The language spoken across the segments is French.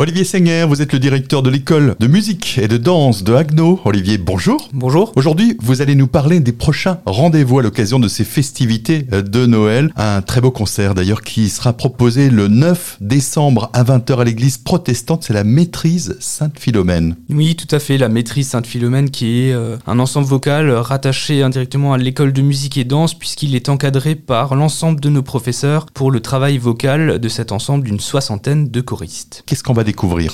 Olivier Senger, vous êtes le directeur de l'école de musique et de danse de Agno. Olivier, bonjour. Bonjour. Aujourd'hui, vous allez nous parler des prochains rendez-vous à l'occasion de ces festivités de Noël. Un très beau concert d'ailleurs qui sera proposé le 9 décembre à 20h à l'église protestante. C'est la maîtrise Sainte-Philomène. Oui, tout à fait. La maîtrise Sainte-Philomène qui est euh, un ensemble vocal rattaché indirectement à l'école de musique et danse puisqu'il est encadré par l'ensemble de nos professeurs pour le travail vocal de cet ensemble d'une soixantaine de choristes. Qu'est-ce qu'on va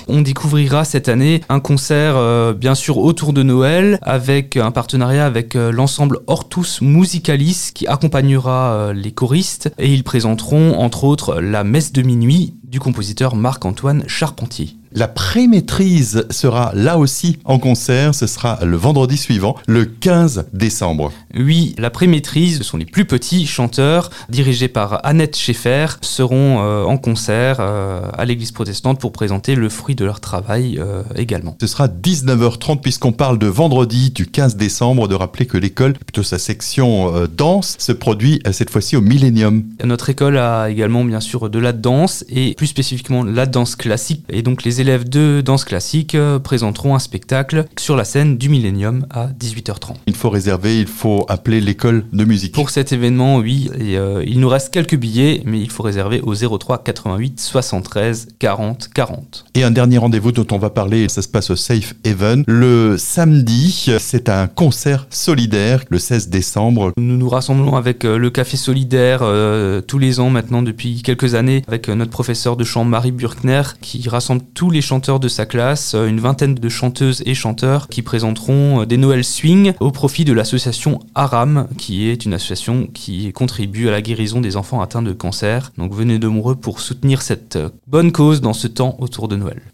On découvrira cette année un concert euh, bien sûr autour de Noël avec un partenariat avec euh, l'ensemble Hortus Musicalis qui accompagnera euh, les choristes et ils présenteront entre autres la messe de minuit du compositeur Marc-Antoine Charpentier. La pré-maîtrise sera là aussi en concert. Ce sera le vendredi suivant, le 15 décembre. Oui, la pré-maîtrise, ce sont les plus petits chanteurs, dirigés par Annette Schaeffer, seront euh, en concert euh, à l'église protestante pour présenter le fruit de leur travail euh, également. Ce sera 19h30 puisqu'on parle de vendredi du 15 décembre, de rappeler que l'école, plutôt sa section danse, se produit cette fois-ci au Millennium. Notre école a également bien sûr de la danse et plus spécifiquement la danse classique et donc les élèves de danse classique euh, présenteront un spectacle sur la scène du Millennium à 18h30. Il faut réserver, il faut appeler l'école de musique. Pour cet événement, oui, et, euh, il nous reste quelques billets, mais il faut réserver au 03 88 73 40 40. Et un dernier rendez-vous dont on va parler, ça se passe au Safe Haven. Le samedi, c'est un concert solidaire le 16 décembre. Nous nous rassemblons avec euh, le Café Solidaire tous les ans maintenant depuis quelques années avec notre professeur de chant Marie Burkner qui rassemble tous les chanteurs de sa classe, euh, une vingtaine de chanteuses et chanteurs qui présenteront euh, des Noël Swing au profit de l'association Aram, qui est une association qui contribue à la guérison des enfants atteints de cancer. Donc venez de nombreux pour soutenir cette euh, bonne cause dans ce temps autour de Noël.